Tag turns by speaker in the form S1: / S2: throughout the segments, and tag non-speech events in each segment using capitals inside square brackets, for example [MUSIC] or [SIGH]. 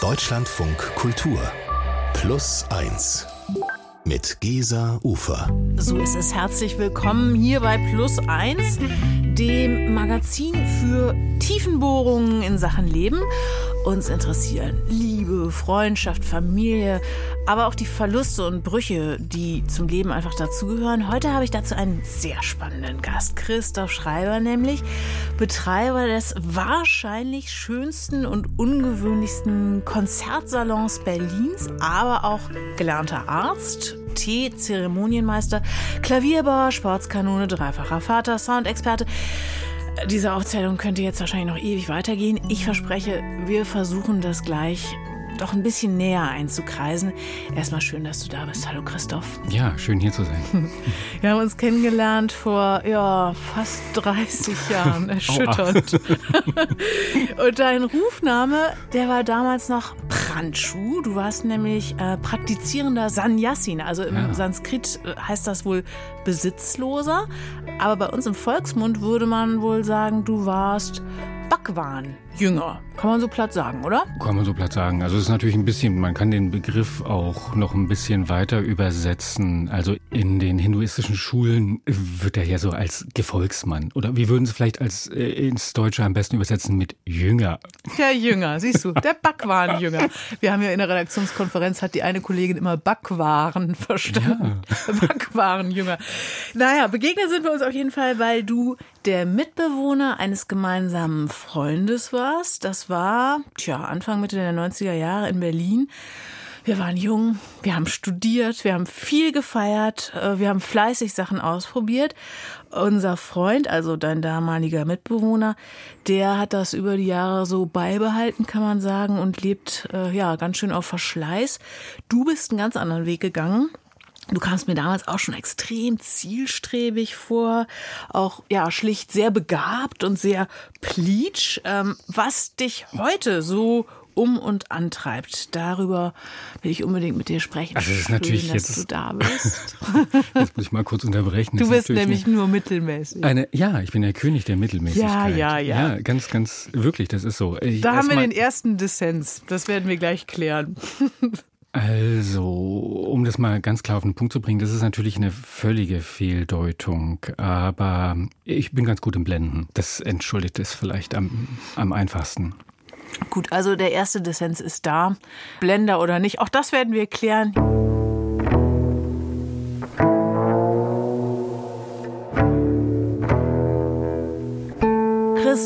S1: Deutschlandfunk Kultur Plus 1 mit Gesa Ufer.
S2: So ist es. Herzlich willkommen hier bei Plus 1, dem Magazin für Tiefenbohrungen in Sachen Leben. Uns interessieren Freundschaft, Familie, aber auch die Verluste und Brüche, die zum Leben einfach dazugehören. Heute habe ich dazu einen sehr spannenden Gast, Christoph Schreiber, nämlich Betreiber des wahrscheinlich schönsten und ungewöhnlichsten Konzertsalons Berlins, aber auch gelernter Arzt, Tee-Zeremonienmeister, Klavierbauer, Sportskanone, dreifacher Vater, Soundexperte. Diese Aufzählung könnte jetzt wahrscheinlich noch ewig weitergehen. Ich verspreche, wir versuchen das gleich doch ein bisschen näher einzukreisen. Erstmal schön, dass du da bist. Hallo Christoph.
S3: Ja, schön hier zu sein. [LAUGHS]
S2: Wir haben uns kennengelernt vor ja, fast 30 [LAUGHS] Jahren. Erschütternd. [LAUGHS] Und dein Rufname, der war damals noch Pranchu. Du warst nämlich äh, praktizierender Sannyasin. Also im ja. Sanskrit äh, heißt das wohl Besitzloser. Aber bei uns im Volksmund würde man wohl sagen, du warst Bhagwan jünger. Kann man so platt sagen, oder?
S3: Kann man so platt sagen. Also es ist natürlich ein bisschen, man kann den Begriff auch noch ein bisschen weiter übersetzen. Also in den hinduistischen Schulen wird er ja so als Gefolgsmann. Oder wir würden es vielleicht als äh, ins Deutsche am besten übersetzen mit Jünger.
S2: Der Jünger, siehst du, der Backwaren-Jünger. Wir haben ja in der Redaktionskonferenz hat die eine Kollegin immer Backwaren verstanden. Ja. [LAUGHS] Backwaren-Jünger. Naja, begegnet sind wir uns auf jeden Fall, weil du der Mitbewohner eines gemeinsamen Freundes war warst. Das war, tja, Anfang, Mitte der 90er Jahre in Berlin. Wir waren jung, wir haben studiert, wir haben viel gefeiert, äh, wir haben fleißig Sachen ausprobiert. Unser Freund, also dein damaliger Mitbewohner, der hat das über die Jahre so beibehalten, kann man sagen, und lebt äh, ja ganz schön auf Verschleiß. Du bist einen ganz anderen Weg gegangen. Du kamst mir damals auch schon extrem zielstrebig vor, auch ja schlicht sehr begabt und sehr pleatsch. Ähm, was dich heute so um und antreibt. Darüber will ich unbedingt mit dir sprechen.
S3: Also es ist Schön, natürlich
S2: dass
S3: jetzt,
S2: du da bist. [LAUGHS]
S3: jetzt muss ich mal kurz unterbrechen.
S2: Du bist nämlich nur mittelmäßig.
S3: Eine, ja, ich bin der König der Mittelmäßigkeit.
S2: Ja, ja, ja.
S3: Ja, ganz, ganz wirklich, das ist so.
S2: Ich, da haben wir den ersten Dissens. Das werden wir gleich klären. [LAUGHS]
S3: Also, um das mal ganz klar auf den Punkt zu bringen, das ist natürlich eine völlige Fehldeutung, aber ich bin ganz gut im Blenden. Das entschuldigt es vielleicht am, am einfachsten.
S2: Gut, also der erste Dissens ist da. Blender oder nicht, auch das werden wir klären.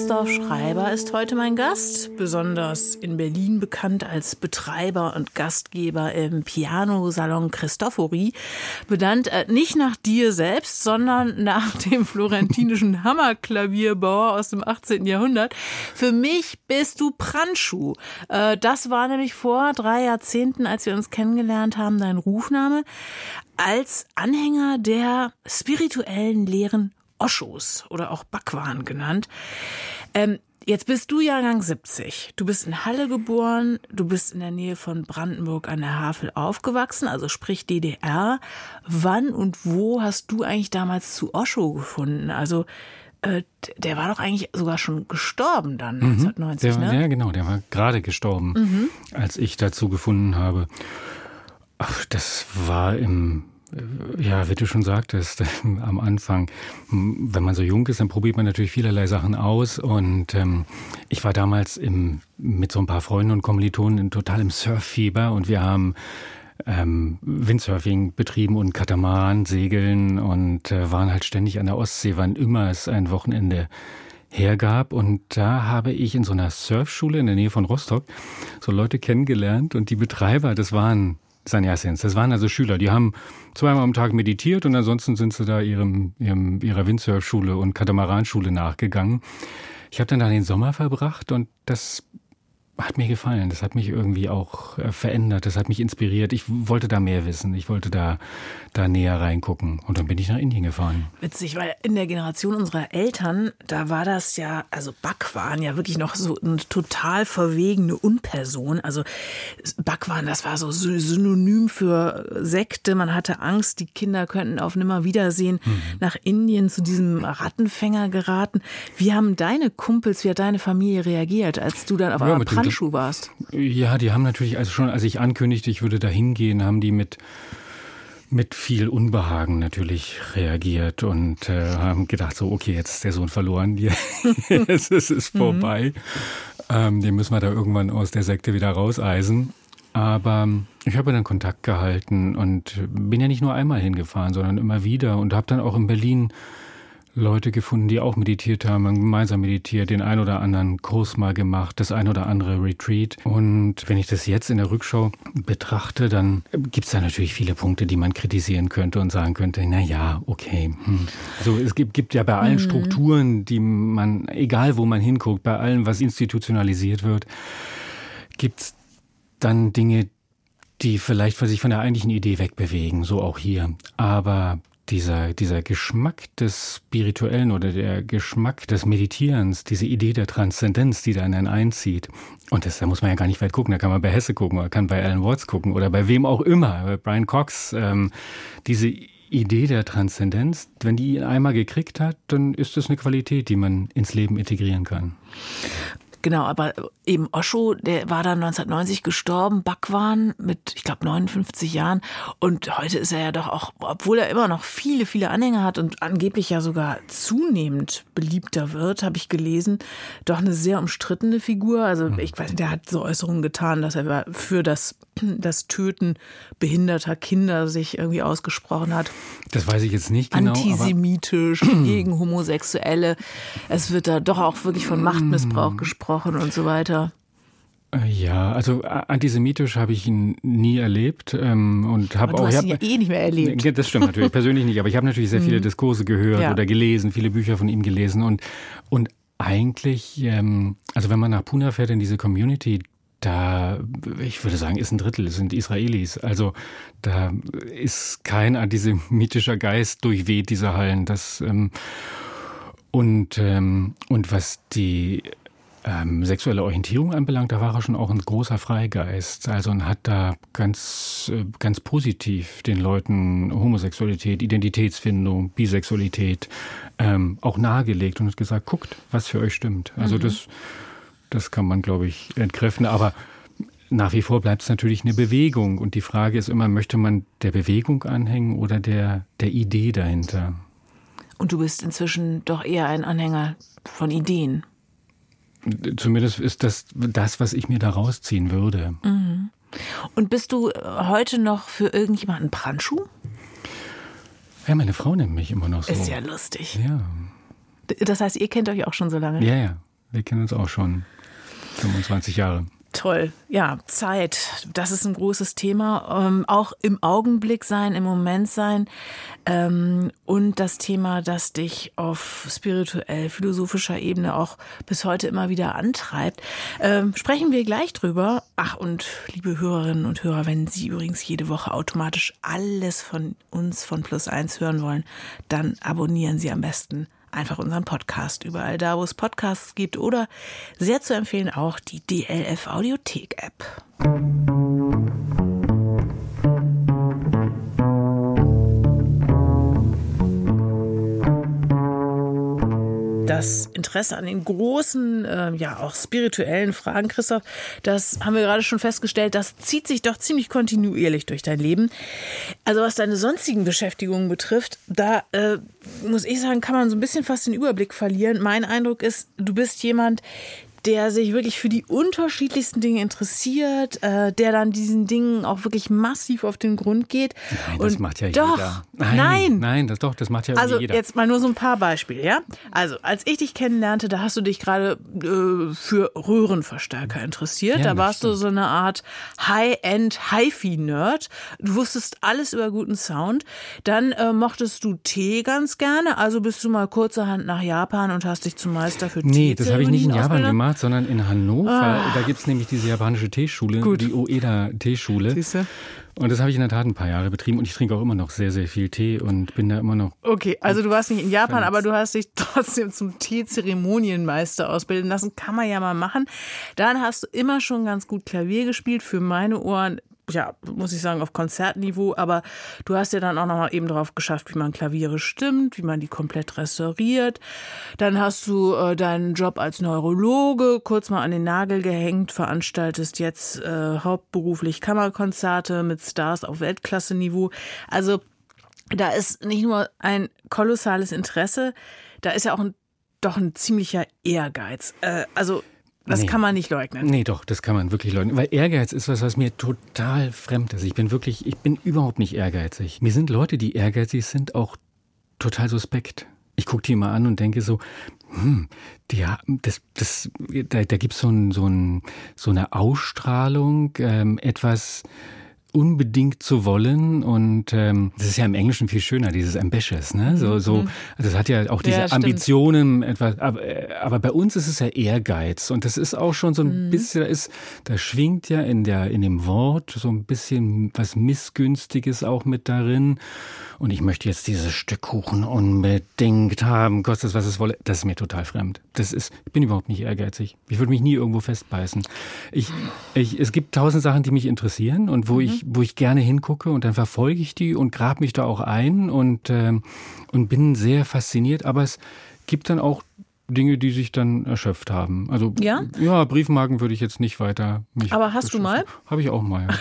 S2: Christoph Schreiber ist heute mein Gast, besonders in Berlin bekannt als Betreiber und Gastgeber im Pianosalon Christofori. Benannt äh, nicht nach dir selbst, sondern nach dem florentinischen [LAUGHS] Hammerklavierbauer aus dem 18. Jahrhundert. Für mich bist du Pranschu. Äh, das war nämlich vor drei Jahrzehnten, als wir uns kennengelernt haben, dein Rufname als Anhänger der spirituellen Lehren Oschos oder auch Backwaren genannt. Ähm, jetzt bist du Jahrgang 70. Du bist in Halle geboren, du bist in der Nähe von Brandenburg an der Havel aufgewachsen, also sprich DDR. Wann und wo hast du eigentlich damals zu Osho gefunden? Also äh, der war doch eigentlich sogar schon gestorben dann, 1990,
S3: mhm. der,
S2: ne?
S3: Ja, genau, der war gerade gestorben, mhm. als ich dazu gefunden habe. Ach, das war im ja, wie du schon sagtest [LAUGHS] am Anfang, wenn man so jung ist, dann probiert man natürlich vielerlei Sachen aus. Und ähm, ich war damals im, mit so ein paar Freunden und Kommilitonen total im Surffieber und wir haben ähm, Windsurfing betrieben und Katamaran, Segeln und äh, waren halt ständig an der Ostsee, wann immer es ein Wochenende hergab. Und da habe ich in so einer Surfschule in der Nähe von Rostock so Leute kennengelernt und die Betreiber, das waren Sannyasins. Das waren also Schüler, die haben zweimal am Tag meditiert und ansonsten sind sie da ihrem, ihrem ihrer Windsurfschule und Katamaranschule nachgegangen. Ich habe dann da den Sommer verbracht und das hat mir gefallen. Das hat mich irgendwie auch äh, verändert. Das hat mich inspiriert. Ich wollte da mehr wissen. Ich wollte da, da näher reingucken. Und dann bin ich nach Indien gefahren.
S2: Witzig, weil in der Generation unserer Eltern, da war das ja, also Bhagwan ja wirklich noch so eine total verwegene Unperson. Also Bhagwan, das war so synonym für Sekte. Man hatte Angst, die Kinder könnten auf Nimmerwiedersehen mhm. nach Indien zu diesem Rattenfänger geraten. Wie haben deine Kumpels, wie hat deine Familie reagiert, als du dann auf
S3: ja,
S2: Handschuh warst.
S3: Ja, die haben natürlich, also schon als ich ankündigte, ich würde da hingehen, haben die mit mit viel Unbehagen natürlich reagiert und äh, haben gedacht, so, okay, jetzt ist der Sohn verloren, [LAUGHS] jetzt ist es vorbei. Mhm. Ähm, den müssen wir da irgendwann aus der Sekte wieder rauseisen. Aber ich habe dann Kontakt gehalten und bin ja nicht nur einmal hingefahren, sondern immer wieder und habe dann auch in Berlin Leute gefunden, die auch meditiert haben, gemeinsam meditiert, den ein oder anderen Kurs mal gemacht, das ein oder andere Retreat. Und wenn ich das jetzt in der Rückschau betrachte, dann gibt es da natürlich viele Punkte, die man kritisieren könnte und sagen könnte, na ja, okay. Hm. Also es gibt, gibt ja bei allen mhm. Strukturen, die man, egal wo man hinguckt, bei allem, was institutionalisiert wird, gibt es dann Dinge, die vielleicht sich von der eigentlichen Idee wegbewegen, so auch hier. Aber dieser, dieser Geschmack des Spirituellen oder der Geschmack des Meditierens, diese Idee der Transzendenz, die da in einen einzieht. Und das, da muss man ja gar nicht weit gucken, da kann man bei Hesse gucken, oder kann bei Alan Watts gucken oder bei wem auch immer, bei Brian Cox. Ähm, diese Idee der Transzendenz, wenn die ihn einmal gekriegt hat, dann ist das eine Qualität, die man ins Leben integrieren kann.
S2: Genau, aber eben Osho, der war dann 1990 gestorben, Bhagwan mit, ich glaube, 59 Jahren. Und heute ist er ja doch auch, obwohl er immer noch viele, viele Anhänger hat und angeblich ja sogar zunehmend beliebter wird, habe ich gelesen, doch eine sehr umstrittene Figur. Also hm. ich weiß nicht, der hat so Äußerungen getan, dass er für das, das Töten behinderter Kinder sich irgendwie ausgesprochen hat.
S3: Das weiß ich jetzt nicht genau.
S2: Antisemitisch, [CLEARS THROAT] gegen Homosexuelle. Es wird da doch auch wirklich von Machtmissbrauch hm. gesprochen gesprochen und so weiter.
S3: Äh, ja, also antisemitisch habe ich ihn nie erlebt ähm, und habe auch.
S2: Du
S3: hast
S2: ihn ja eh nicht mehr erlebt.
S3: Das stimmt natürlich, [LAUGHS] persönlich nicht, aber ich habe natürlich sehr viele mhm. Diskurse gehört ja. oder gelesen, viele Bücher von ihm gelesen und und eigentlich, ähm, also wenn man nach Pune fährt in diese Community, da, ich würde sagen, ist ein Drittel, sind Israelis. Also da ist kein antisemitischer Geist durchweht diese Hallen. Das ähm, und ähm, und was die ähm, sexuelle Orientierung anbelangt, da war er schon auch ein großer Freigeist. Also und hat da ganz, äh, ganz positiv den Leuten Homosexualität, Identitätsfindung, Bisexualität ähm, auch nahegelegt und hat gesagt, guckt, was für euch stimmt. Also mhm. das, das kann man, glaube ich, entkräften. Aber nach wie vor bleibt es natürlich eine Bewegung. Und die Frage ist immer, möchte man der Bewegung anhängen oder der, der Idee dahinter?
S2: Und du bist inzwischen doch eher ein Anhänger von Ideen.
S3: Zumindest ist das das, was ich mir da rausziehen würde.
S2: Mhm. Und bist du heute noch für irgendjemanden Brandschuh?
S3: Ja, meine Frau nennt mich immer noch so.
S2: Ist ja lustig.
S3: Ja.
S2: Das heißt, ihr kennt euch auch schon so lange?
S3: Ja, ja. Wir kennen uns auch schon 25 Jahre.
S2: Toll. Ja, Zeit. Das ist ein großes Thema. Ähm, auch im Augenblick sein, im Moment sein. Ähm, und das Thema, das dich auf spirituell, philosophischer Ebene auch bis heute immer wieder antreibt. Ähm, sprechen wir gleich drüber. Ach, und liebe Hörerinnen und Hörer, wenn Sie übrigens jede Woche automatisch alles von uns von Plus eins hören wollen, dann abonnieren Sie am besten einfach unseren Podcast überall da, wo es Podcasts gibt oder sehr zu empfehlen auch die DLF Audiothek App. Das Interesse an den großen, äh, ja auch spirituellen Fragen, Christoph, das haben wir gerade schon festgestellt, das zieht sich doch ziemlich kontinuierlich durch dein Leben. Also was deine sonstigen Beschäftigungen betrifft, da äh, muss ich sagen, kann man so ein bisschen fast den Überblick verlieren. Mein Eindruck ist, du bist jemand, der sich wirklich für die unterschiedlichsten Dinge interessiert, äh, der dann diesen Dingen auch wirklich massiv auf den Grund geht.
S3: Nein, das macht ja
S2: doch,
S3: jeder.
S2: Nein, nein,
S3: nein, das doch, das macht ja
S2: also
S3: jeder.
S2: Also jetzt mal nur so ein paar Beispiele, ja. Also als ich dich kennenlernte, da hast du dich gerade äh, für Röhrenverstärker interessiert. Ja, da warst stimmt. du so eine Art High-End Hi-Fi-Nerd. Du wusstest alles über guten Sound. Dann äh, mochtest du Tee ganz gerne, also bist du mal kurzerhand nach Japan und hast dich zum Meister für Tee.
S3: Nee, das habe ich nicht in Japan gemacht sondern in Hannover. Ah. Da gibt es nämlich diese japanische Teeschule, Gut. die Oeda Teeschule. Siehste? Und das habe ich in der Tat ein paar Jahre betrieben und ich trinke auch immer noch sehr, sehr viel Tee und bin da immer noch.
S2: Okay, also du warst nicht in Japan, aber du hast dich [LAUGHS] trotzdem zum Teezeremonienmeister ausbilden lassen. Kann man ja mal machen. Dann hast du immer schon ganz gut Klavier gespielt. Für meine Ohren ja, muss ich sagen, auf Konzertniveau, aber du hast ja dann auch nochmal eben drauf geschafft, wie man Klaviere stimmt, wie man die komplett restauriert. Dann hast du äh, deinen Job als Neurologe kurz mal an den Nagel gehängt, veranstaltest jetzt äh, hauptberuflich Kammerkonzerte mit Stars auf Weltklasse-Niveau. Also da ist nicht nur ein kolossales Interesse, da ist ja auch ein, doch ein ziemlicher Ehrgeiz. Äh, also das nee. kann man nicht leugnen.
S3: Nee, doch, das kann man wirklich leugnen. Weil Ehrgeiz ist was, was mir total fremd ist. Ich bin wirklich, ich bin überhaupt nicht ehrgeizig. Mir sind Leute, die ehrgeizig sind, auch total suspekt. Ich gucke die immer an und denke so, hm, die, das, das, da, da gibt so es so, ein, so eine Ausstrahlung, ähm, etwas unbedingt zu wollen und ähm, das ist ja im Englischen viel schöner, dieses ambitious, ne? So, so, mhm. das hat ja auch diese ja, Ambitionen etwas, aber, äh, aber bei uns ist es ja Ehrgeiz und das ist auch schon so ein mhm. bisschen, da ist, da schwingt ja in der, in dem Wort so ein bisschen was Missgünstiges auch mit darin und ich möchte jetzt dieses Stück Kuchen unbedingt haben, kostet es was es wolle. Das ist mir total fremd. Das ist, ich bin überhaupt nicht ehrgeizig. Ich würde mich nie irgendwo festbeißen. Ich, ich, es gibt tausend Sachen, die mich interessieren und wo mhm. ich, wo ich gerne hingucke und dann verfolge ich die und grab mich da auch ein und, äh, und bin sehr fasziniert. Aber es gibt dann auch Dinge, die sich dann erschöpft haben. Also ja, ja Briefmarken würde ich jetzt nicht weiter.
S2: Mich Aber hast du mal?
S3: Habe ich auch mal. [LAUGHS]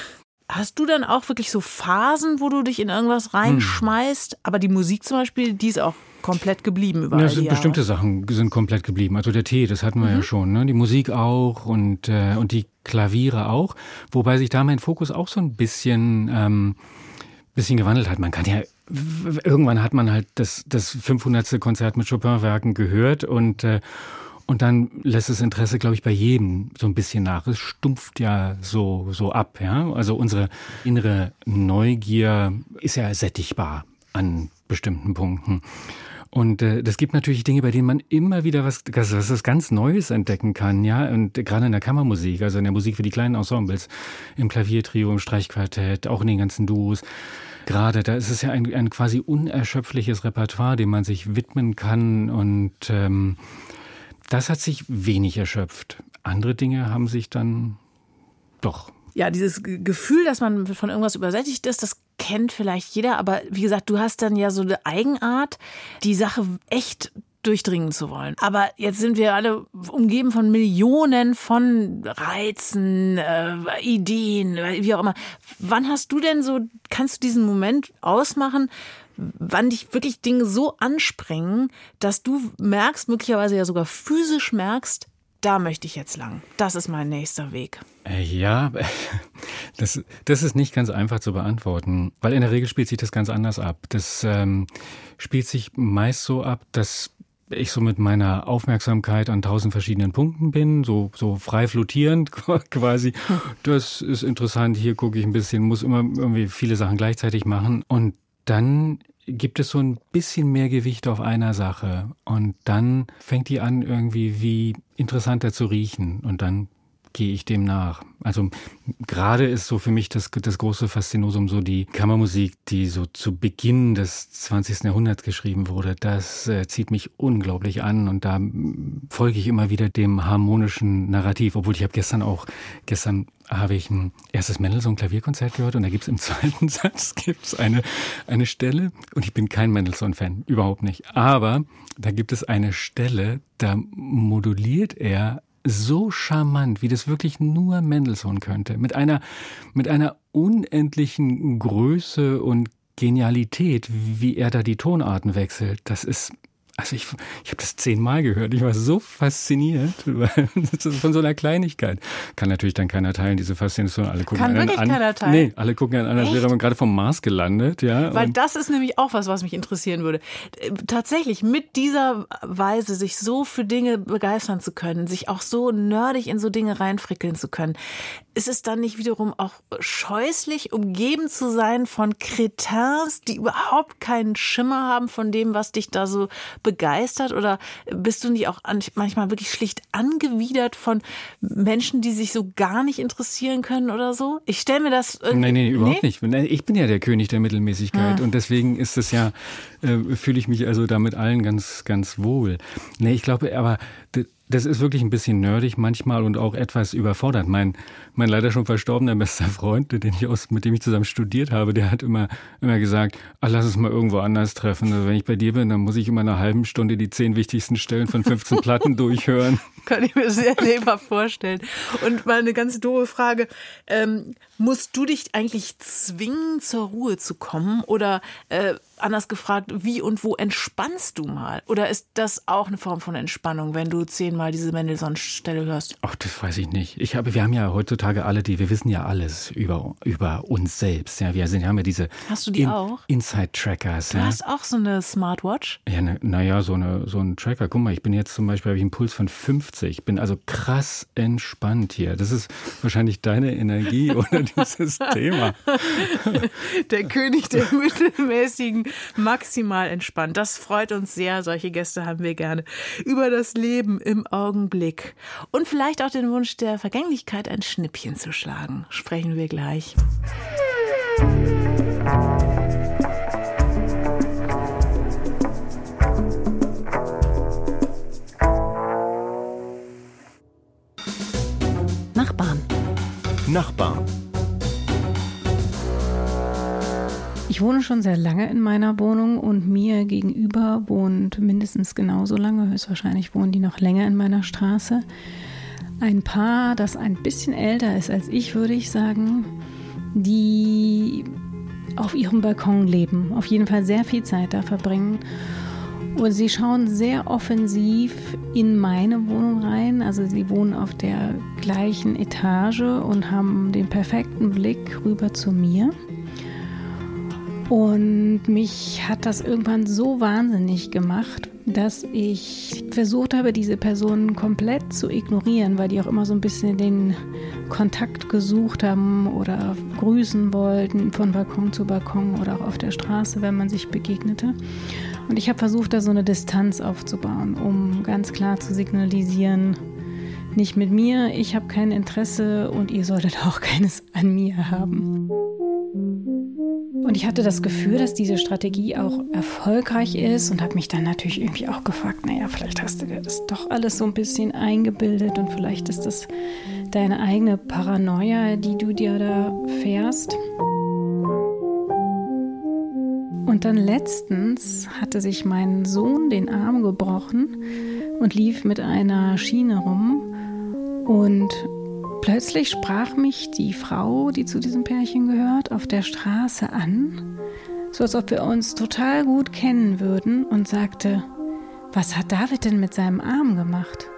S2: Hast du dann auch wirklich so Phasen, wo du dich in irgendwas reinschmeißt? Hm. Aber die Musik zum Beispiel, die ist auch komplett geblieben über ja,
S3: sind Bestimmte Sachen sind komplett geblieben. Also der Tee, das hatten wir mhm. ja schon. Ne? Die Musik auch und, äh, und die Klaviere auch. Wobei sich da mein Fokus auch so ein bisschen, ähm, bisschen gewandelt hat. Man kann ja irgendwann hat man halt das, das 500. Konzert mit Chopin-Werken gehört und äh, und dann lässt das Interesse, glaube ich, bei jedem so ein bisschen nach. Es stumpft ja so, so ab, ja. Also unsere innere Neugier ist ja sättigbar an bestimmten Punkten. Und äh, das gibt natürlich Dinge, bei denen man immer wieder was, was, was ganz Neues entdecken kann, ja. Und gerade in der Kammermusik, also in der Musik für die kleinen Ensembles, im Klaviertrio, im Streichquartett, auch in den ganzen Duos. Gerade, da ist es ja ein, ein quasi unerschöpfliches Repertoire, dem man sich widmen kann und ähm, das hat sich wenig erschöpft. Andere Dinge haben sich dann doch.
S2: Ja, dieses Gefühl, dass man von irgendwas übersättigt ist, das kennt vielleicht jeder. Aber wie gesagt, du hast dann ja so eine Eigenart, die Sache echt durchdringen zu wollen. Aber jetzt sind wir alle umgeben von Millionen von Reizen, äh, Ideen, wie auch immer. Wann hast du denn so, kannst du diesen Moment ausmachen, wann dich wirklich Dinge so anspringen, dass du merkst, möglicherweise ja sogar physisch merkst, da möchte ich jetzt lang. Das ist mein nächster Weg.
S3: Äh, ja, [LAUGHS] das, das ist nicht ganz einfach zu beantworten, weil in der Regel spielt sich das ganz anders ab. Das ähm, spielt sich meist so ab, dass ich so mit meiner Aufmerksamkeit an tausend verschiedenen Punkten bin, so, so frei flottierend [LAUGHS] quasi. Das ist interessant, hier gucke ich ein bisschen, muss immer irgendwie viele Sachen gleichzeitig machen. Und dann gibt es so ein bisschen mehr Gewicht auf einer Sache und dann fängt die an irgendwie wie interessanter zu riechen und dann gehe ich dem nach. Also gerade ist so für mich das, das große Faszinosum so die Kammermusik, die so zu Beginn des 20. Jahrhunderts geschrieben wurde. Das äh, zieht mich unglaublich an und da folge ich immer wieder dem harmonischen Narrativ. Obwohl ich habe gestern auch, gestern habe ich ein erstes Mendelssohn-Klavierkonzert gehört und da gibt es im [LAUGHS] zweiten Satz gibt's eine, eine Stelle und ich bin kein Mendelssohn-Fan, überhaupt nicht. Aber da gibt es eine Stelle, da moduliert er so charmant, wie das wirklich nur Mendelssohn könnte, mit einer, mit einer unendlichen Größe und Genialität, wie er da die Tonarten wechselt. Das ist also ich, ich habe das zehnmal gehört. Ich war so fasziniert [LAUGHS] von so einer Kleinigkeit. Kann natürlich dann keiner teilen, diese Faszination. Alle gucken
S2: Kann wirklich
S3: an.
S2: keiner teilen?
S3: Nee, alle gucken an, als wäre man gerade vom Mars gelandet. Ja,
S2: Weil das ist nämlich auch was, was mich interessieren würde. Tatsächlich mit dieser Weise, sich so für Dinge begeistern zu können, sich auch so nerdig in so Dinge reinfrickeln zu können ist es dann nicht wiederum auch scheußlich, umgeben zu sein von Kretins, die überhaupt keinen Schimmer haben von dem, was dich da so begeistert? Oder bist du nicht auch manchmal wirklich schlicht angewidert von Menschen, die sich so gar nicht interessieren können oder so? Ich stelle mir das.
S3: Nein, nein, überhaupt nee? nicht. Ich bin ja der König der Mittelmäßigkeit ah. und deswegen ist es ja, äh, fühle ich mich also da mit allen ganz, ganz wohl. Nee, ich glaube, aber das ist wirklich ein bisschen nerdig manchmal und auch etwas überfordert. Mein, mein leider schon verstorbener bester Freund, den ich aus, mit dem ich zusammen studiert habe, der hat immer, immer gesagt, ach, lass uns mal irgendwo anders treffen. Also wenn ich bei dir bin, dann muss ich immer eine halben Stunde die zehn wichtigsten Stellen von 15 Platten [LAUGHS] durchhören.
S2: Kann ich mir sehr lebhaft vorstellen. Und mal eine ganz doofe Frage. Ähm, musst du dich eigentlich zwingen, zur Ruhe zu kommen? Oder äh, anders gefragt, wie und wo entspannst du mal? Oder ist das auch eine Form von Entspannung, wenn du zehnmal diese Mendelssohn-Stelle hörst?
S3: Ach, das weiß ich nicht. Ich habe, wir haben ja heutzutage alle die, wir wissen ja alles über, über uns selbst. Ja, wir sind, haben ja diese
S2: Hast du die in, auch?
S3: Inside-Trackers.
S2: Du
S3: ja.
S2: hast auch so eine Smartwatch?
S3: Ja, naja, na so, eine, so ein Tracker. Guck mal, ich bin jetzt zum Beispiel, habe ich einen Puls von 50. Ich bin also krass entspannt hier. Das ist wahrscheinlich deine Energie [LAUGHS] oder dieses Thema.
S2: Der König der [LAUGHS] mittelmäßigen maximal entspannt. Das freut uns sehr. Solche Gäste haben wir gerne. Über das Leben im Augenblick. Und vielleicht auch den Wunsch der Vergänglichkeit, ein Schnippchen zu schlagen. Sprechen wir gleich.
S1: Nachbarn. Nachbarn.
S4: Ich wohne schon sehr lange in meiner Wohnung und mir gegenüber wohnt mindestens genauso lange, höchstwahrscheinlich wohnen die noch länger in meiner Straße. Ein Paar, das ein bisschen älter ist als ich, würde ich sagen, die auf ihrem Balkon leben, auf jeden Fall sehr viel Zeit da verbringen. Und sie schauen sehr offensiv in meine Wohnung rein. Also sie wohnen auf der gleichen Etage und haben den perfekten Blick rüber zu mir. Und mich hat das irgendwann so wahnsinnig gemacht, dass ich versucht habe, diese Personen komplett zu ignorieren, weil die auch immer so ein bisschen den Kontakt gesucht haben oder grüßen wollten von Balkon zu Balkon oder auch auf der Straße, wenn man sich begegnete. Und ich habe versucht, da so eine Distanz aufzubauen, um ganz klar zu signalisieren, nicht mit mir, ich habe kein Interesse und ihr solltet [LAUGHS] auch keines an mir haben. Und ich hatte das Gefühl, dass diese Strategie auch erfolgreich ist und habe mich dann natürlich irgendwie auch gefragt, naja, vielleicht hast du dir das doch alles so ein bisschen eingebildet und vielleicht ist das deine eigene Paranoia, die du dir da fährst. Und dann letztens hatte sich mein Sohn den Arm gebrochen und lief mit einer Schiene rum und Plötzlich sprach mich die Frau, die zu diesem Pärchen gehört, auf der Straße an, so als ob wir uns total gut kennen würden und sagte, was hat David denn mit seinem Arm gemacht?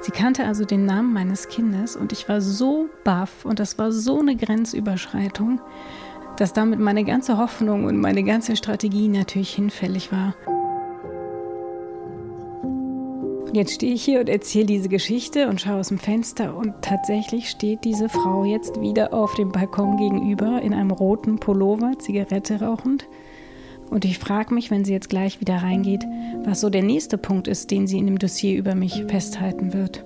S4: Sie kannte also den Namen meines Kindes und ich war so baff und das war so eine Grenzüberschreitung, dass damit meine ganze Hoffnung und meine ganze Strategie natürlich hinfällig war. Und jetzt stehe ich hier und erzähle diese Geschichte und schaue aus dem Fenster und tatsächlich steht diese Frau jetzt wieder auf dem Balkon gegenüber in einem roten Pullover, Zigarette rauchend. Und ich frage mich, wenn sie jetzt gleich wieder reingeht, was so der nächste Punkt ist, den sie in dem Dossier über mich festhalten wird.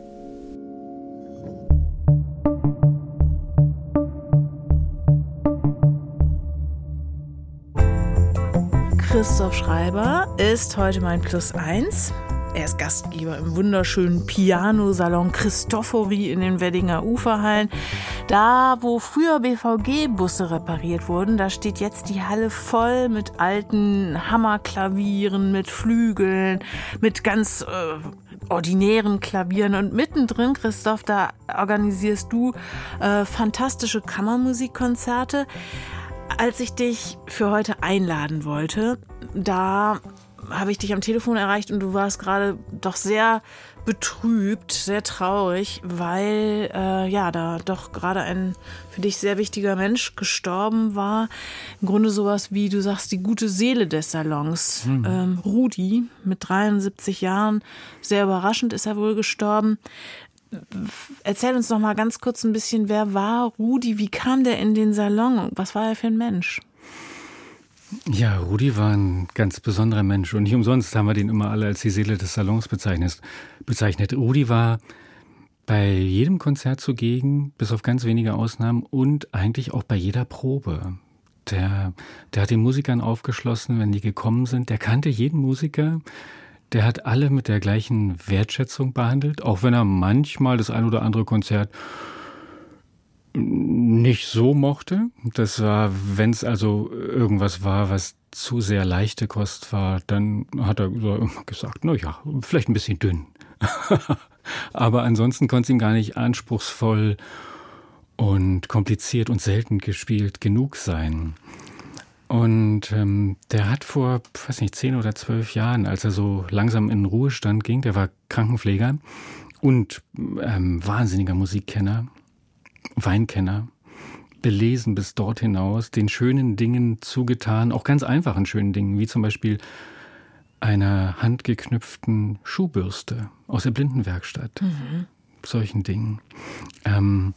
S2: Christoph Schreiber ist heute mein Plus 1. Er ist Gastgeber im wunderschönen Pianosalon Christophori in den Weddinger Uferhallen. Da, wo früher BVG-Busse repariert wurden, da steht jetzt die Halle voll mit alten Hammerklavieren, mit Flügeln, mit ganz äh, ordinären Klavieren. Und mittendrin, Christoph, da organisierst du äh, fantastische Kammermusikkonzerte. Als ich dich für heute einladen wollte, da habe ich dich am Telefon erreicht und du warst gerade doch sehr betrübt, sehr traurig, weil äh, ja da doch gerade ein für dich sehr wichtiger Mensch gestorben war. Im Grunde sowas wie du sagst die gute Seele des Salons. Mhm. Ähm, Rudi mit 73 Jahren, sehr überraschend ist er wohl gestorben. Erzähl uns noch mal ganz kurz ein bisschen, wer war Rudi? Wie kam der in den Salon? Was war er für ein Mensch?
S3: Ja, Rudi war ein ganz besonderer Mensch und nicht umsonst haben wir den immer alle als die Seele des Salons bezeichnet. bezeichnet. Rudi war bei jedem Konzert zugegen, bis auf ganz wenige Ausnahmen und eigentlich auch bei jeder Probe. Der, der hat den Musikern aufgeschlossen, wenn die gekommen sind. Der kannte jeden Musiker. der hat alle mit der gleichen Wertschätzung behandelt, auch wenn er manchmal das ein oder andere Konzert nicht so mochte. Das war, wenn es also irgendwas war, was zu sehr leichte Kost war, dann hat er gesagt, na ja, vielleicht ein bisschen dünn. [LAUGHS] Aber ansonsten konnte es ihm gar nicht anspruchsvoll und kompliziert und selten gespielt genug sein. Und ähm, der hat vor, weiß nicht, zehn oder zwölf Jahren, als er so langsam in den Ruhestand ging, der war Krankenpfleger und ähm, wahnsinniger Musikkenner, Weinkenner, belesen bis dort hinaus, den schönen Dingen zugetan, auch ganz einfachen schönen Dingen, wie zum Beispiel einer handgeknüpften Schuhbürste aus der Blindenwerkstatt. Mhm. Solchen Dingen. Ähm,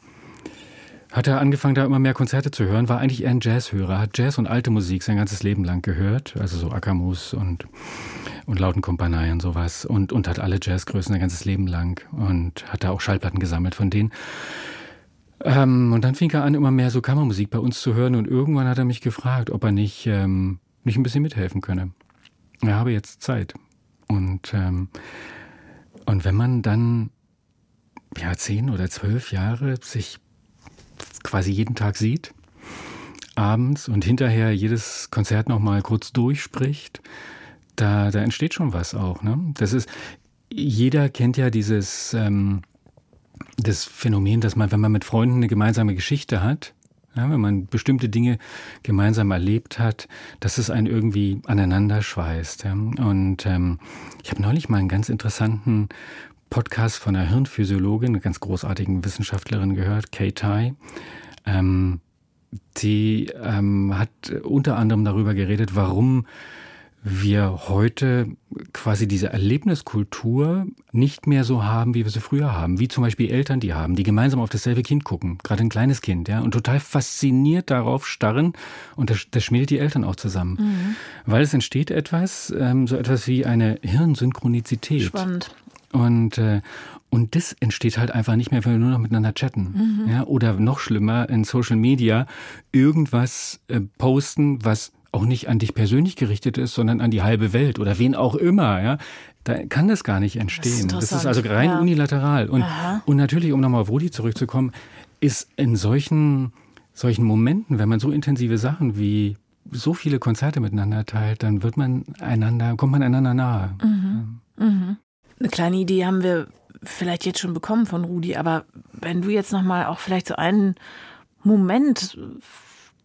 S3: hat er angefangen, da immer mehr Konzerte zu hören, war eigentlich eher ein Jazzhörer, hat Jazz und alte Musik sein ganzes Leben lang gehört, also so Ackermus und, und Lautenkompanie und sowas und, und hat alle Jazzgrößen sein ganzes Leben lang und hat da auch Schallplatten gesammelt von denen. Ähm, und dann fing er an, immer mehr so Kammermusik bei uns zu hören und irgendwann hat er mich gefragt, ob er nicht, ähm, nicht ein bisschen mithelfen könne. Er habe jetzt Zeit. Und, ähm, und wenn man dann ja, zehn oder zwölf Jahre sich quasi jeden Tag sieht, abends und hinterher jedes Konzert nochmal kurz durchspricht, da, da entsteht schon was auch. Ne? Das ist, jeder kennt ja dieses ähm, das Phänomen, dass man, wenn man mit Freunden eine gemeinsame Geschichte hat, ja, wenn man bestimmte Dinge gemeinsam erlebt hat, dass es einen irgendwie aneinander schweißt. Ja. Und ähm, ich habe neulich mal einen ganz interessanten Podcast von einer Hirnphysiologin, einer ganz großartigen Wissenschaftlerin gehört, Kay Tai. Ähm, die ähm, hat unter anderem darüber geredet, warum wir heute quasi diese Erlebniskultur nicht mehr so haben, wie wir sie früher haben. Wie zum Beispiel Eltern, die haben, die gemeinsam auf dasselbe Kind gucken, gerade ein kleines Kind, ja, und total fasziniert darauf starren. Und das, das schmiedet die Eltern auch zusammen. Mhm. Weil es entsteht etwas, ähm, so etwas wie eine Hirnsynchronizität.
S2: Spannend.
S3: Und, äh, und das entsteht halt einfach nicht mehr, wenn wir nur noch miteinander chatten. Mhm. Ja, oder noch schlimmer, in Social Media irgendwas äh, posten, was auch nicht an dich persönlich gerichtet ist, sondern an die halbe Welt oder wen auch immer, ja, da kann das gar nicht entstehen. Das ist, das ist also rein ja. unilateral. Und, und natürlich, um nochmal auf Rudi zurückzukommen, ist in solchen, solchen Momenten, wenn man so intensive Sachen wie so viele Konzerte miteinander teilt, dann wird man einander, kommt man einander nahe.
S2: Mhm. Mhm. Eine kleine Idee haben wir vielleicht jetzt schon bekommen von Rudi, aber wenn du jetzt nochmal auch vielleicht so einen Moment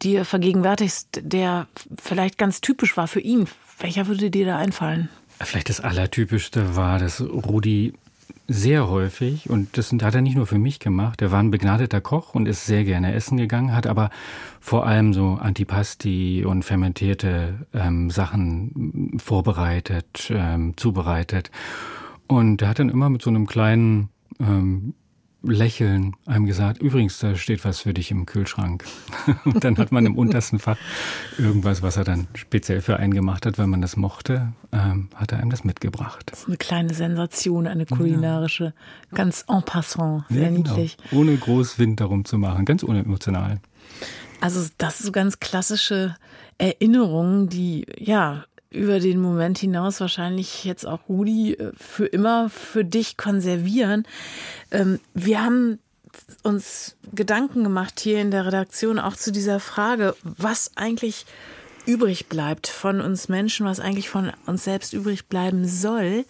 S2: dir vergegenwärtigst, der vielleicht ganz typisch war für ihn, welcher würde dir da einfallen?
S3: Vielleicht das Allertypischste war, dass Rudi sehr häufig, und das hat er nicht nur für mich gemacht, er war ein begnadeter Koch und ist sehr gerne essen gegangen, hat aber vor allem so Antipasti und fermentierte ähm, Sachen vorbereitet, ähm, zubereitet. Und er hat dann immer mit so einem kleinen ähm, Lächeln einem gesagt, übrigens, da steht was für dich im Kühlschrank. [LAUGHS] und dann hat man im untersten Fach irgendwas, was er dann speziell für einen gemacht hat, weil man das mochte, ähm, hat er einem das mitgebracht. Das
S2: ist eine kleine Sensation, eine kulinarische, ja. ganz en passant, sehr ja, genau. niedlich.
S3: Ohne groß Wind darum zu machen, ganz unemotional.
S2: Also das sind so ganz klassische Erinnerungen, die ja über den Moment hinaus wahrscheinlich jetzt auch Rudi äh, für immer für dich konservieren. Ähm, wir haben uns Gedanken gemacht hier in der Redaktion auch zu dieser Frage, was eigentlich übrig bleibt von uns Menschen, was eigentlich von uns selbst übrig bleiben soll.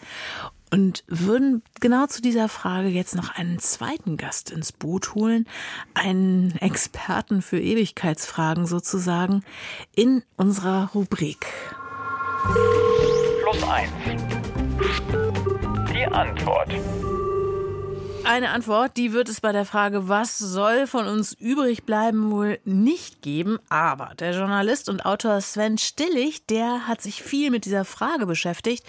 S2: Und würden genau zu dieser Frage jetzt noch einen zweiten Gast ins Boot holen, einen Experten für Ewigkeitsfragen sozusagen, in unserer Rubrik.
S1: Plus eins. Die Antwort.
S2: Eine Antwort, die wird es bei der Frage, was soll von uns übrig bleiben, wohl nicht geben. Aber der Journalist und Autor Sven Stillig, der hat sich viel mit dieser Frage beschäftigt.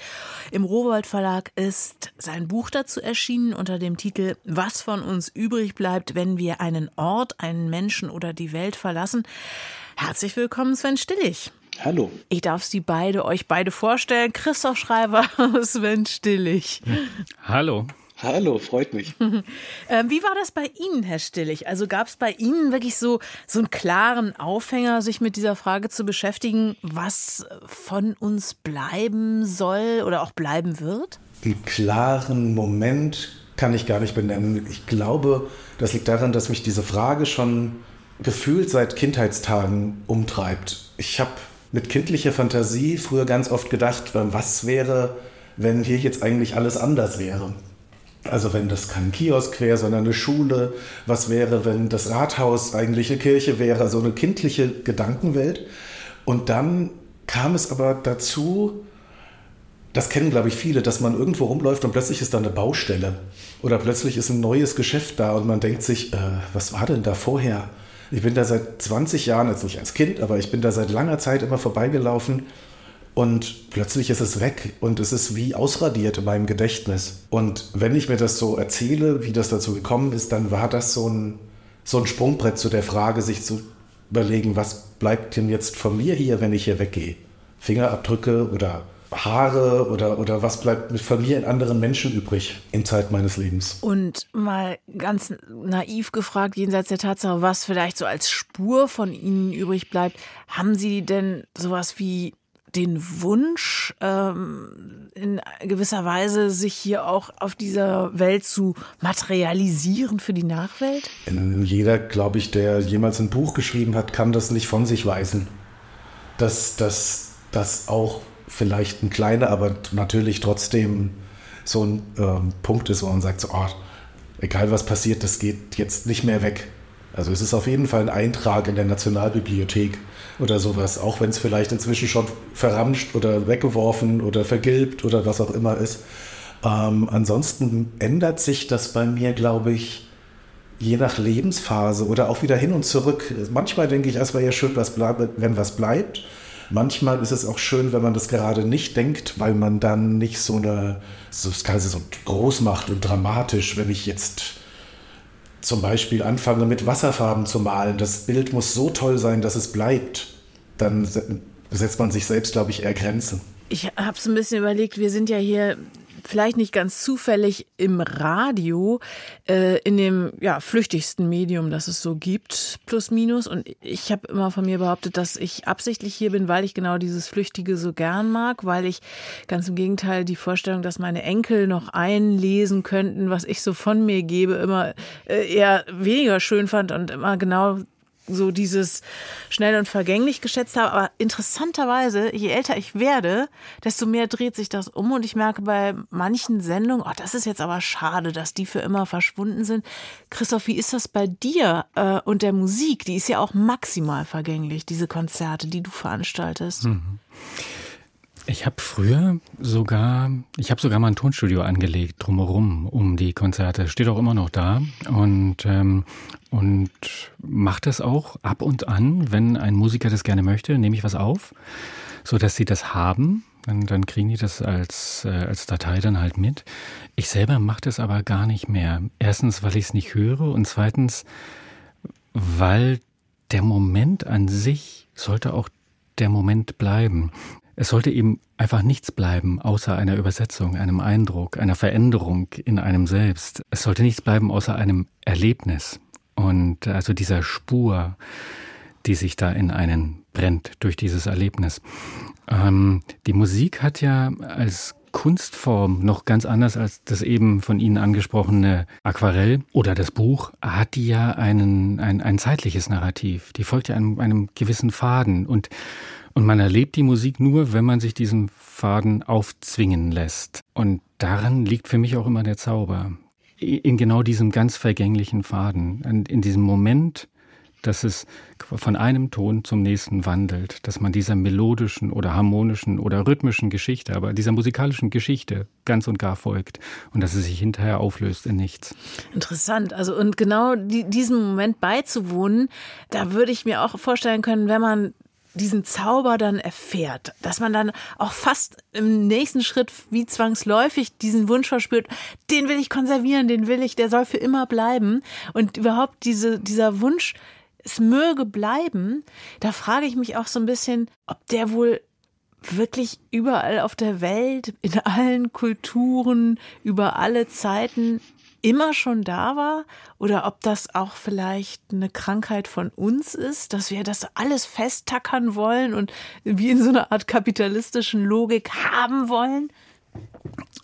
S2: Im Rowold Verlag ist sein Buch dazu erschienen unter dem Titel Was von uns übrig bleibt, wenn wir einen Ort, einen Menschen oder die Welt verlassen. Herzlich willkommen, Sven Stillig.
S5: Hallo.
S2: Ich darf Sie beide, euch beide vorstellen. Christoph Schreiber, [LAUGHS] Sven Stillig.
S3: Hallo.
S5: Hallo, freut mich. [LAUGHS]
S2: ähm, wie war das bei Ihnen, Herr Stillig? Also gab es bei Ihnen wirklich so, so einen klaren Aufhänger, sich mit dieser Frage zu beschäftigen, was von uns bleiben soll oder auch bleiben wird?
S5: Einen klaren Moment kann ich gar nicht benennen. Ich glaube, das liegt daran, dass mich diese Frage schon gefühlt seit Kindheitstagen umtreibt. Ich habe mit kindlicher Fantasie früher ganz oft gedacht, was wäre, wenn hier jetzt eigentlich alles anders wäre. Also wenn das kein Kiosk wäre, sondern eine Schule, was wäre, wenn das Rathaus eigentlich eine Kirche wäre, so eine kindliche Gedankenwelt. Und dann kam es aber dazu, das kennen, glaube ich, viele, dass man irgendwo rumläuft und plötzlich ist da eine Baustelle. Oder plötzlich ist ein neues Geschäft da und man denkt sich, äh, was war denn da vorher? Ich bin da seit 20 Jahren, jetzt nicht als Kind, aber ich bin da seit langer Zeit immer vorbeigelaufen und plötzlich ist es weg und es ist wie ausradiert in meinem Gedächtnis. Und wenn ich mir das so erzähle, wie das dazu gekommen ist, dann war das so ein, so ein Sprungbrett zu der Frage, sich zu überlegen, was bleibt denn jetzt von mir hier, wenn ich hier weggehe? Fingerabdrücke oder Haare oder, oder was bleibt mir in anderen Menschen übrig in Zeit meines Lebens?
S2: Und mal ganz naiv gefragt, jenseits der Tatsache, was vielleicht so als Spur von Ihnen übrig bleibt, haben Sie denn sowas wie den Wunsch, ähm, in gewisser Weise sich hier auch auf dieser Welt zu materialisieren für die Nachwelt?
S5: Jeder, glaube ich, der jemals ein Buch geschrieben hat, kann das nicht von sich weisen. Dass das auch vielleicht ein kleiner, aber natürlich trotzdem so ein ähm, Punkt ist, wo man sagt, so, oh, egal was passiert, das geht jetzt nicht mehr weg. Also es ist auf jeden Fall ein Eintrag in der Nationalbibliothek oder sowas, auch wenn es vielleicht inzwischen schon verramscht oder weggeworfen oder vergilbt oder was auch immer ist. Ähm, ansonsten ändert sich das bei mir, glaube ich, je nach Lebensphase oder auch wieder hin und zurück. Manchmal denke ich, es wäre ja schön, was bleibt, wenn was bleibt. Manchmal ist es auch schön, wenn man das gerade nicht denkt, weil man dann nicht so eine, so, das Ganze so groß macht und dramatisch, wenn ich jetzt zum Beispiel anfange mit Wasserfarben zu malen, das Bild muss so toll sein, dass es bleibt, dann setzt man sich selbst, glaube ich, eher Grenzen.
S2: Ich habe so ein bisschen überlegt, wir sind ja hier vielleicht nicht ganz zufällig im Radio, äh, in dem ja, flüchtigsten Medium, das es so gibt, plus minus. Und ich habe immer von mir behauptet, dass ich absichtlich hier bin, weil ich genau dieses Flüchtige so gern mag, weil ich ganz im Gegenteil die Vorstellung, dass meine Enkel noch einlesen könnten, was ich so von mir gebe, immer äh, eher weniger schön fand und immer genau so dieses schnell und vergänglich geschätzt habe. Aber interessanterweise, je älter ich werde, desto mehr dreht sich das um. Und ich merke bei manchen Sendungen, oh, das ist jetzt aber schade, dass die für immer verschwunden sind. Christoph, wie ist das bei dir äh, und der Musik? Die ist ja auch maximal vergänglich, diese Konzerte, die du veranstaltest. Mhm.
S3: Ich habe früher sogar, ich habe sogar mal ein Tonstudio angelegt drumherum um die Konzerte. Steht auch immer noch da und ähm, und mache das auch ab und an, wenn ein Musiker das gerne möchte, nehme ich was auf, so dass sie das haben. Dann, dann kriegen die das als, äh, als Datei dann halt mit. Ich selber mache das aber gar nicht mehr. Erstens, weil ich es nicht höre und zweitens, weil der Moment an sich sollte auch der Moment bleiben. Es sollte eben einfach nichts bleiben, außer einer Übersetzung, einem Eindruck, einer Veränderung in einem selbst. Es sollte nichts bleiben, außer einem Erlebnis. Und also dieser Spur, die sich da in einen brennt durch dieses Erlebnis. Ähm, die Musik hat ja als Kunstform noch ganz anders als das eben von Ihnen angesprochene Aquarell oder das Buch, hat die ja einen, ein, ein zeitliches Narrativ. Die folgt ja einem, einem gewissen Faden und und man erlebt die Musik nur, wenn man sich diesen Faden aufzwingen lässt. Und daran liegt für mich auch immer der Zauber. In genau diesem ganz vergänglichen Faden. In diesem Moment, dass es von einem Ton zum nächsten wandelt, dass man dieser melodischen oder harmonischen oder rhythmischen Geschichte, aber dieser musikalischen Geschichte ganz und gar folgt und dass es sich hinterher auflöst in nichts.
S2: Interessant. Also und genau die, diesem Moment beizuwohnen, da würde ich mir auch vorstellen können, wenn man diesen Zauber dann erfährt, dass man dann auch fast im nächsten Schritt wie zwangsläufig diesen Wunsch verspürt, den will ich konservieren, den will ich, der soll für immer bleiben und überhaupt diese, dieser Wunsch, es möge bleiben, da frage ich mich auch so ein bisschen, ob der wohl wirklich überall auf der Welt, in allen Kulturen, über alle Zeiten immer schon da war oder ob das auch vielleicht eine Krankheit von uns ist, dass wir das alles festtackern wollen und wie in so einer Art kapitalistischen Logik haben wollen?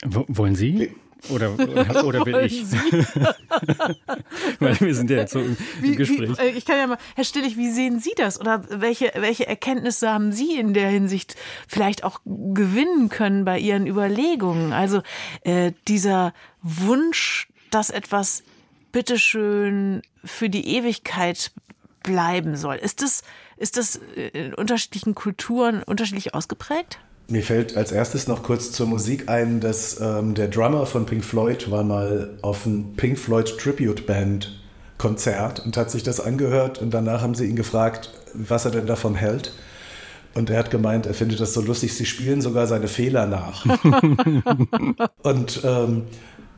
S3: W wollen Sie? [LAUGHS] Oder, oder, oder will ich? [LAUGHS] Weil wir sind ja jetzt so im,
S2: wie,
S3: Gespräch.
S2: Wie, äh, ich kann ja mal, Herr Stillig, wie sehen Sie das? Oder welche, welche Erkenntnisse haben Sie in der Hinsicht vielleicht auch gewinnen können bei Ihren Überlegungen? Also äh, dieser Wunsch, dass etwas bitteschön für die Ewigkeit bleiben soll. Ist das, ist das in unterschiedlichen Kulturen unterschiedlich ausgeprägt?
S5: Mir fällt als erstes noch kurz zur Musik ein, dass ähm, der Drummer von Pink Floyd war mal auf ein Pink Floyd Tribute Band Konzert und hat sich das angehört und danach haben sie ihn gefragt, was er denn davon hält. Und er hat gemeint, er findet das so lustig, sie spielen sogar seine Fehler nach. [LAUGHS] und ähm,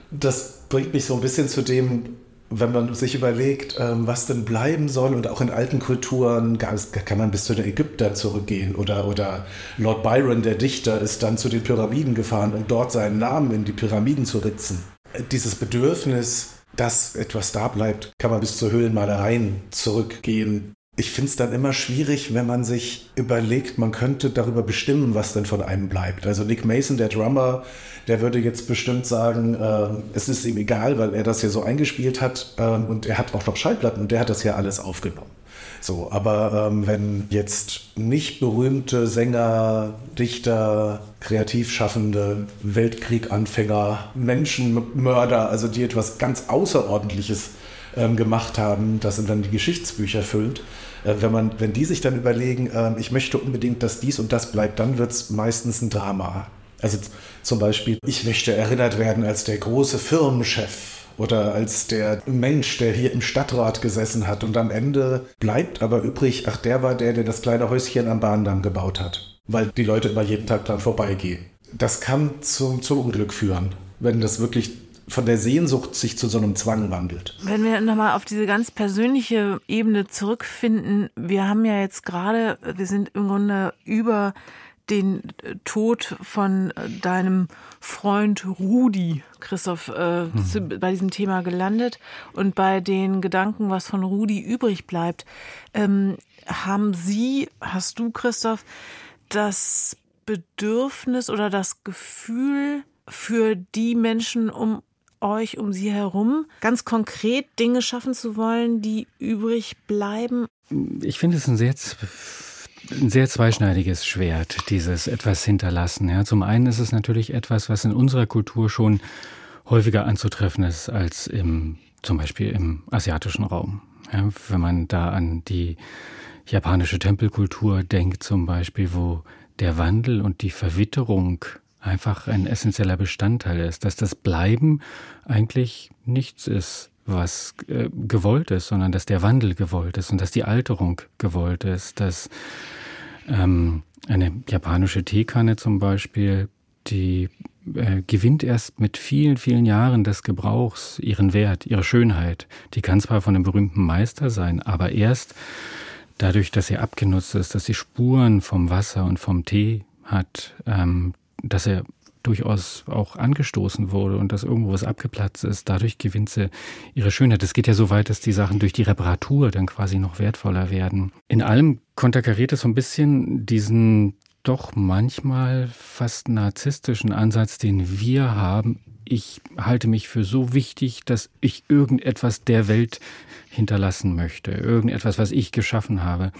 S5: das bringt mich so ein bisschen zu dem, wenn man sich überlegt, ähm, was denn bleiben soll und auch in alten Kulturen kann man bis zu den Ägyptern zurückgehen oder, oder Lord Byron, der Dichter, ist dann zu den Pyramiden gefahren, um dort seinen Namen in die Pyramiden zu ritzen. Dieses Bedürfnis, dass etwas da bleibt, kann man bis zur Höhlenmalereien zurückgehen. Ich finde es dann immer schwierig, wenn man sich überlegt, man könnte darüber bestimmen, was denn von einem bleibt. Also Nick Mason, der Drummer, der würde jetzt bestimmt sagen, äh, es ist ihm egal, weil er das hier so eingespielt hat äh, und er hat auch noch Schallplatten und der hat das ja alles aufgenommen. So, aber ähm, wenn jetzt nicht berühmte Sänger, Dichter, Kreativschaffende, Weltkrieganfänger, Menschenmörder, also die etwas ganz Außerordentliches ähm, gemacht haben, das dann die Geschichtsbücher füllt. Äh, wenn, man, wenn die sich dann überlegen, äh, ich möchte unbedingt, dass dies und das bleibt, dann wird es meistens ein Drama. Also zum Beispiel, ich möchte erinnert werden als der große Firmenchef oder als der Mensch, der hier im Stadtrat gesessen hat und am Ende bleibt aber übrig, ach, der war der, der das kleine Häuschen am Bahndamm gebaut hat, weil die Leute immer jeden Tag dran vorbeigehen. Das kann zum, zum Unglück führen, wenn das wirklich von der Sehnsucht sich zu so einem Zwang wandelt.
S2: Wenn wir nochmal auf diese ganz persönliche Ebene zurückfinden, wir haben ja jetzt gerade, wir sind im Grunde über den Tod von deinem Freund Rudi, Christoph, äh, mhm. bei diesem Thema gelandet und bei den Gedanken, was von Rudi übrig bleibt. Ähm, haben Sie, hast du, Christoph, das Bedürfnis oder das Gefühl für die Menschen um euch um sie herum, ganz konkret Dinge schaffen zu wollen, die übrig bleiben?
S3: Ich finde es ein sehr, ein sehr zweischneidiges Schwert, dieses etwas hinterlassen. Ja, zum einen ist es natürlich etwas, was in unserer Kultur schon häufiger anzutreffen ist als im, zum Beispiel im asiatischen Raum. Ja, wenn man da an die japanische Tempelkultur denkt zum Beispiel, wo der Wandel und die Verwitterung einfach ein essentieller Bestandteil ist, dass das Bleiben eigentlich nichts ist, was äh, gewollt ist, sondern dass der Wandel gewollt ist und dass die Alterung gewollt ist, dass ähm, eine japanische Teekanne zum Beispiel, die äh, gewinnt erst mit vielen, vielen Jahren des Gebrauchs ihren Wert, ihre Schönheit. Die kann zwar von einem berühmten Meister sein, aber erst dadurch, dass sie abgenutzt ist, dass sie Spuren vom Wasser und vom Tee hat, ähm, dass er durchaus auch angestoßen wurde und dass irgendwo was abgeplatzt ist, dadurch gewinnt sie ihre Schönheit. Es geht ja so weit, dass die Sachen durch die Reparatur dann quasi noch wertvoller werden. In allem konterkariert es so ein bisschen diesen doch manchmal fast narzisstischen Ansatz, den wir haben. Ich halte mich für so wichtig, dass ich irgendetwas der Welt hinterlassen möchte, irgendetwas, was ich geschaffen habe.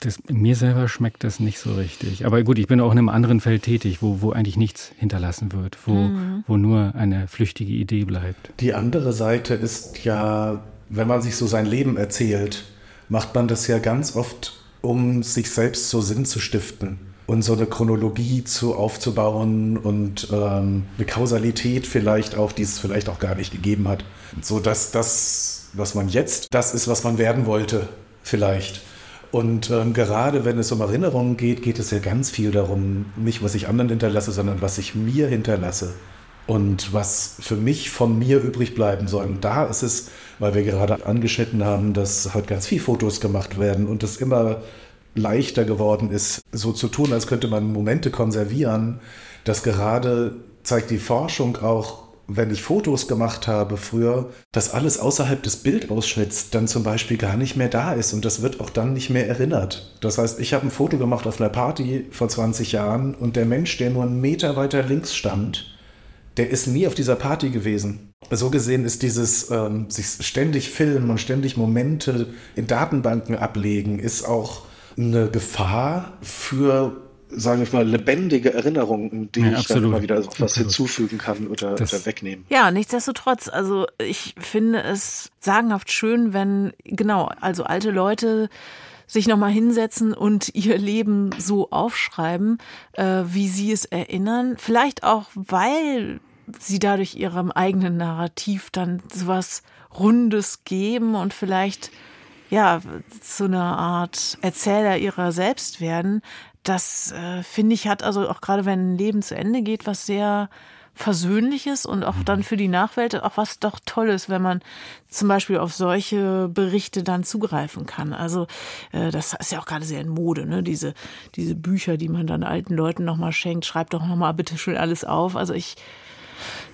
S3: Das, mir selber schmeckt das nicht so richtig. Aber gut, ich bin auch in einem anderen Feld tätig, wo, wo eigentlich nichts hinterlassen wird, wo, mhm. wo nur eine flüchtige Idee bleibt.
S5: Die andere Seite ist ja, wenn man sich so sein Leben erzählt, macht man das ja ganz oft, um sich selbst so Sinn zu stiften und so eine Chronologie zu aufzubauen und ähm, eine Kausalität vielleicht auch, die es vielleicht auch gar nicht gegeben hat. So dass das, was man jetzt, das ist, was man werden wollte, vielleicht. Und ähm, gerade wenn es um Erinnerungen geht, geht es ja ganz viel darum, nicht was ich anderen hinterlasse, sondern was ich mir hinterlasse und was für mich von mir übrig bleiben soll. Und da ist es, weil wir gerade angeschnitten haben, dass halt ganz viele Fotos gemacht werden und es immer leichter geworden ist, so zu tun, als könnte man Momente konservieren, dass gerade zeigt die Forschung auch, wenn ich Fotos gemacht habe früher, dass alles außerhalb des Bildausschnitts dann zum Beispiel gar nicht mehr da ist und das wird auch dann nicht mehr erinnert. Das heißt, ich habe ein Foto gemacht auf einer Party vor 20 Jahren und der Mensch, der nur einen Meter weiter links stand, der ist nie auf dieser Party gewesen. So gesehen ist dieses ähm, sich ständig filmen und ständig Momente in Datenbanken ablegen, ist auch eine Gefahr für sagen wir mal, lebendige Erinnerungen, die ja, ich dann immer wieder was absolut. hinzufügen kann oder, oder, wegnehmen.
S2: Ja, nichtsdestotrotz, also ich finde es sagenhaft schön, wenn, genau, also alte Leute sich nochmal hinsetzen und ihr Leben so aufschreiben, äh, wie sie es erinnern. Vielleicht auch, weil sie dadurch ihrem eigenen Narrativ dann sowas Rundes geben und vielleicht ja, zu einer Art Erzähler ihrer selbst werden, das äh, finde ich hat also auch gerade wenn ein Leben zu Ende geht, was sehr Versöhnliches und auch dann für die Nachwelt auch was doch Tolles, wenn man zum Beispiel auf solche Berichte dann zugreifen kann. Also äh, das ist ja auch gerade sehr in Mode, ne? Diese diese Bücher, die man dann alten Leuten nochmal schenkt, schreibt doch nochmal bitte schön alles auf. Also ich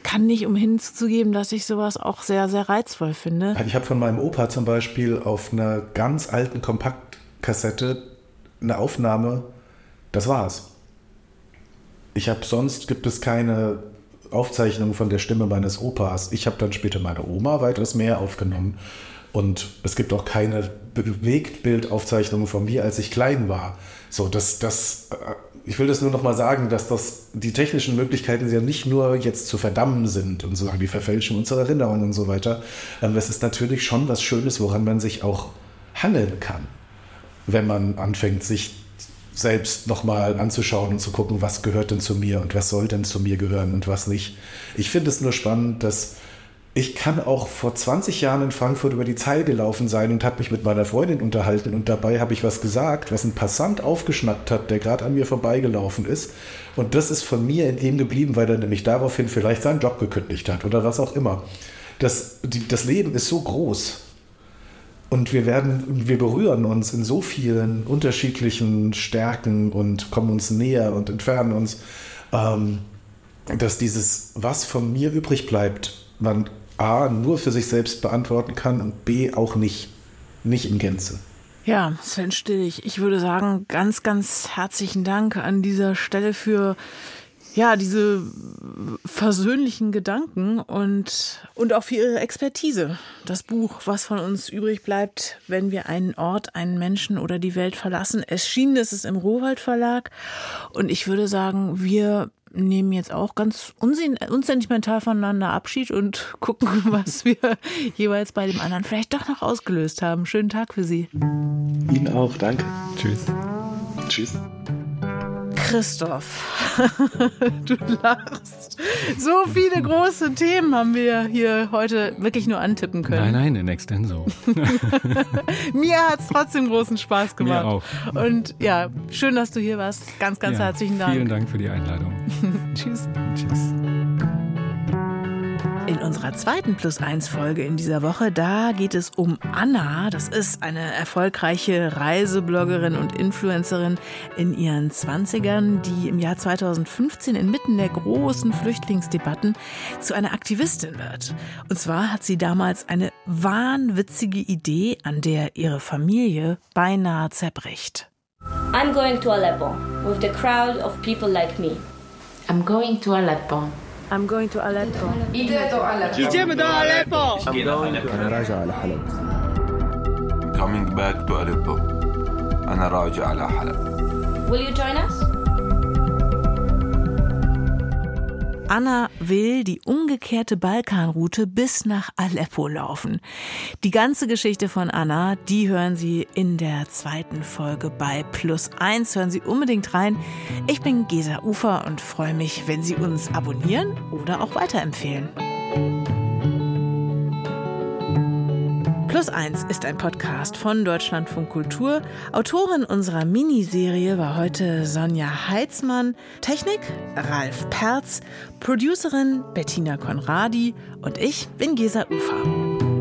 S2: kann nicht umhin zugeben, dass ich sowas auch sehr, sehr reizvoll finde.
S5: Ich habe von meinem Opa zum Beispiel auf einer ganz alten Kompaktkassette eine Aufnahme das war's. Ich habe sonst gibt es keine Aufzeichnung von der Stimme meines Opas. Ich habe dann später meine Oma weitaus mehr aufgenommen. Und es gibt auch keine Bewegtbildaufzeichnungen von mir, als ich klein war. So, das, das, äh, ich will das nur noch mal sagen, dass das, die technischen Möglichkeiten ja nicht nur jetzt zu verdammen sind und sozusagen die Verfälschung unserer Erinnerungen und so weiter. Ähm, es ist natürlich schon was Schönes, woran man sich auch hangeln kann, wenn man anfängt, sich selbst nochmal anzuschauen und zu gucken, was gehört denn zu mir und was soll denn zu mir gehören und was nicht. Ich finde es nur spannend, dass ich kann auch vor 20 Jahren in Frankfurt über die Zeil gelaufen sein und habe mich mit meiner Freundin unterhalten und dabei habe ich was gesagt, was ein Passant aufgeschnappt hat, der gerade an mir vorbeigelaufen ist. Und das ist von mir in dem geblieben, weil er nämlich daraufhin vielleicht seinen Job gekündigt hat oder was auch immer. Das, die, das Leben ist so groß und wir werden, wir berühren uns in so vielen unterschiedlichen Stärken und kommen uns näher und entfernen uns, ähm, dass dieses, was von mir übrig bleibt, man A, nur für sich selbst beantworten kann und B, auch nicht. Nicht in Gänze.
S2: Ja, Sven Stillig, ich würde sagen, ganz, ganz herzlichen Dank an dieser Stelle für ja, diese versöhnlichen Gedanken und, und auch für ihre Expertise. Das Buch, was von uns übrig bleibt, wenn wir einen Ort, einen Menschen oder die Welt verlassen. Erschienen ist es im Rohwald Verlag. Und ich würde sagen, wir nehmen jetzt auch ganz unsentimental voneinander Abschied und [LAUGHS] gucken, was wir jeweils bei dem anderen vielleicht doch noch ausgelöst haben. Schönen Tag für Sie.
S5: Ihnen auch, danke.
S3: Tschüss.
S5: Tschüss.
S2: Christoph, [LAUGHS] du lachst. So viele große Themen haben wir hier heute wirklich nur antippen können.
S3: Nein, nein, in extenso. [LAUGHS]
S2: Mir hat es trotzdem großen Spaß gemacht.
S3: Mir auch.
S2: Und ja, schön, dass du hier warst. Ganz, ganz ja, herzlichen Dank.
S3: Vielen Dank für die Einladung. [LAUGHS]
S2: Tschüss.
S3: Tschüss.
S2: In unserer zweiten Plus 1 Folge in dieser Woche, da geht es um Anna. Das ist eine erfolgreiche Reisebloggerin und Influencerin in ihren 20ern, die im Jahr 2015 inmitten der großen Flüchtlingsdebatten zu einer Aktivistin wird. Und zwar hat sie damals eine wahnwitzige Idee, an der ihre Familie beinahe zerbricht.
S6: I'm going to Aleppo with the crowd of people like me.
S7: I'm going to Aleppo
S2: I'm going to Aleppo.
S8: جيت Aleppo.
S9: أنا راجع على حلب.
S10: Coming back to Aleppo. أنا راجع على حلب.
S6: Will you join us?
S2: Anna will die umgekehrte Balkanroute bis nach Aleppo laufen. Die ganze Geschichte von Anna, die hören Sie in der zweiten Folge bei Plus 1. Hören Sie unbedingt rein. Ich bin Gesa Ufer und freue mich, wenn Sie uns abonnieren oder auch weiterempfehlen. Plus eins ist ein Podcast von Deutschlandfunk Kultur. Autorin unserer Miniserie war heute Sonja Heitzmann. Technik Ralf Perz. Producerin Bettina Konradi. Und ich bin Gesa Ufer.